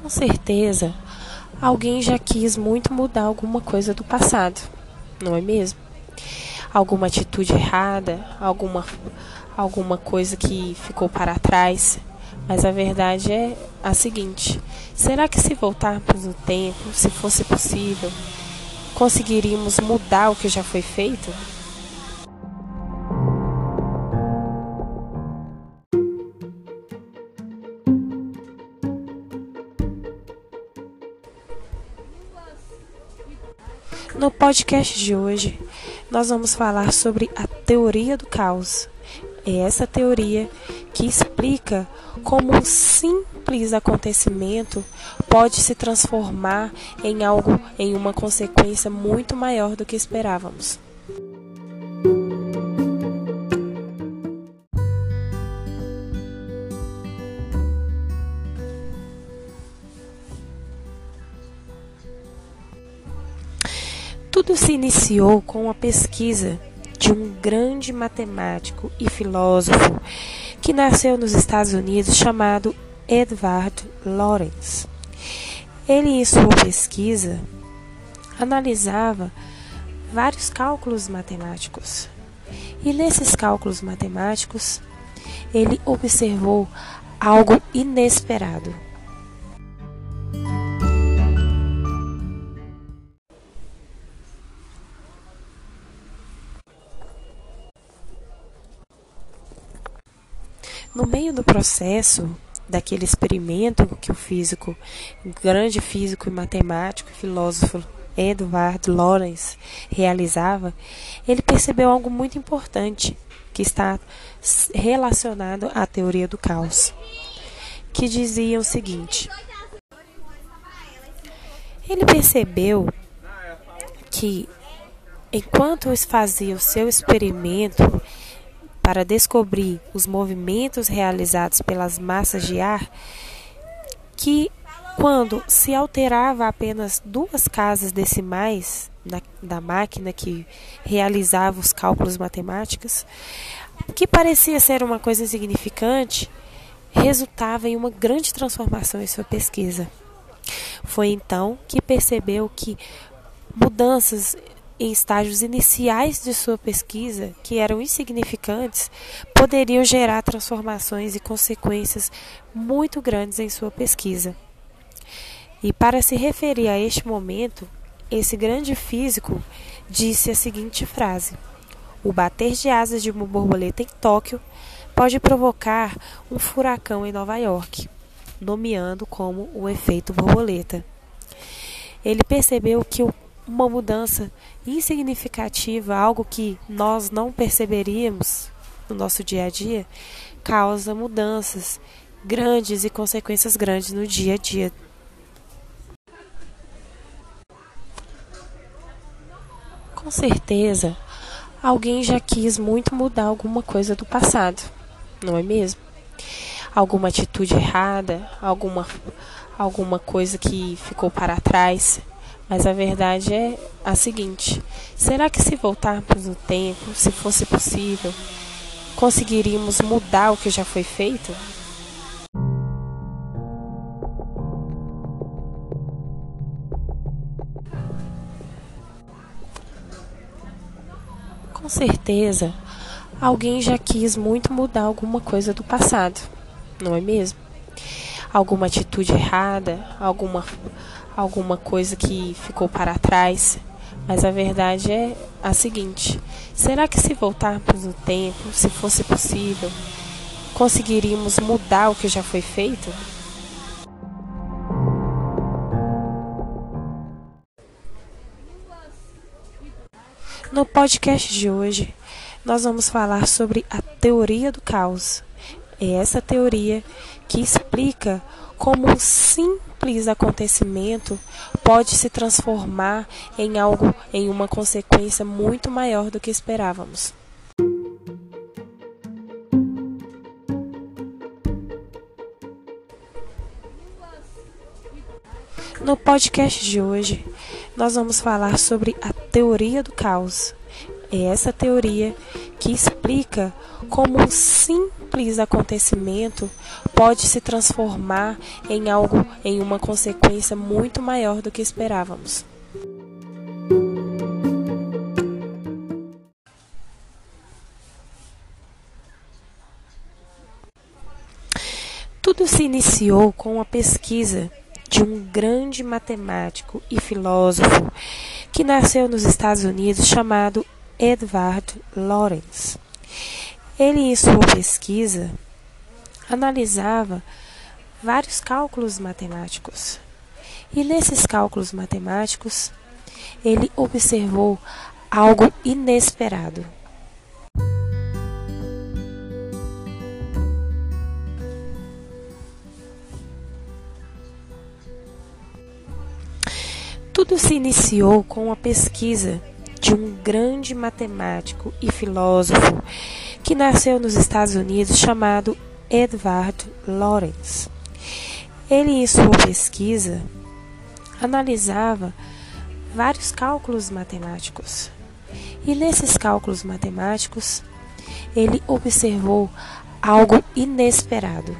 Com certeza, alguém já quis muito mudar alguma coisa do passado, não é mesmo? Alguma atitude errada, alguma, alguma coisa que ficou para trás. Mas a verdade é a seguinte: será que se voltarmos no tempo, se fosse possível, conseguiríamos mudar o que já foi feito? No podcast de hoje, nós vamos falar sobre a teoria do caos. É essa teoria que explica como um simples acontecimento pode se transformar em algo, em uma consequência muito maior do que esperávamos. Tudo se iniciou com uma pesquisa de um grande matemático e filósofo que nasceu nos Estados Unidos chamado Edward Lorenz. Ele, em sua pesquisa, analisava vários cálculos matemáticos. E nesses cálculos matemáticos, ele observou algo inesperado. No meio do processo daquele experimento que o físico, grande físico e matemático filósofo Edward Lorenz realizava, ele percebeu algo muito importante que está relacionado à teoria do caos, que dizia o seguinte: ele percebeu que enquanto fazia o seu experimento para descobrir os movimentos realizados pelas massas de ar, que quando se alterava apenas duas casas decimais na, da máquina que realizava os cálculos matemáticos, que parecia ser uma coisa insignificante, resultava em uma grande transformação em sua pesquisa. Foi então que percebeu que mudanças em estágios iniciais de sua pesquisa, que eram insignificantes, poderiam gerar transformações e consequências muito grandes em sua pesquisa. E para se referir a este momento, esse grande físico disse a seguinte frase: O bater de asas de uma borboleta em Tóquio pode provocar um furacão em Nova York, nomeando como o efeito borboleta. Ele percebeu que o uma mudança insignificativa, algo que nós não perceberíamos no nosso dia a dia, causa mudanças grandes e consequências grandes no dia a dia. Com certeza, alguém já quis muito mudar alguma coisa do passado, não é mesmo? Alguma atitude errada, alguma, alguma coisa que ficou para trás mas a verdade é a seguinte: será que se voltarmos no tempo, se fosse possível, conseguiríamos mudar o que já foi feito? Com certeza, alguém já quis muito mudar alguma coisa do passado, não é mesmo? Alguma atitude errada, alguma alguma coisa que ficou para trás. Mas a verdade é a seguinte: será que se voltarmos no tempo, se fosse possível, conseguiríamos mudar o que já foi feito? No podcast de hoje, nós vamos falar sobre a teoria do caos. É essa teoria que explica como um simples acontecimento pode se transformar em algo, em uma consequência muito maior do que esperávamos. No podcast de hoje, nós vamos falar sobre a teoria do caos. É essa teoria que explica como um simples simples acontecimento pode se transformar em algo, em uma consequência muito maior do que esperávamos. Tudo se iniciou com a pesquisa de um grande matemático e filósofo que nasceu nos Estados Unidos chamado Edward Lorenz. Ele, em sua pesquisa, analisava vários cálculos matemáticos. E nesses cálculos matemáticos, ele observou algo inesperado. Tudo se iniciou com a pesquisa de um grande matemático e filósofo que nasceu nos Estados Unidos chamado Edward Lorenz. Ele, em sua pesquisa, analisava vários cálculos matemáticos. E nesses cálculos matemáticos, ele observou algo inesperado.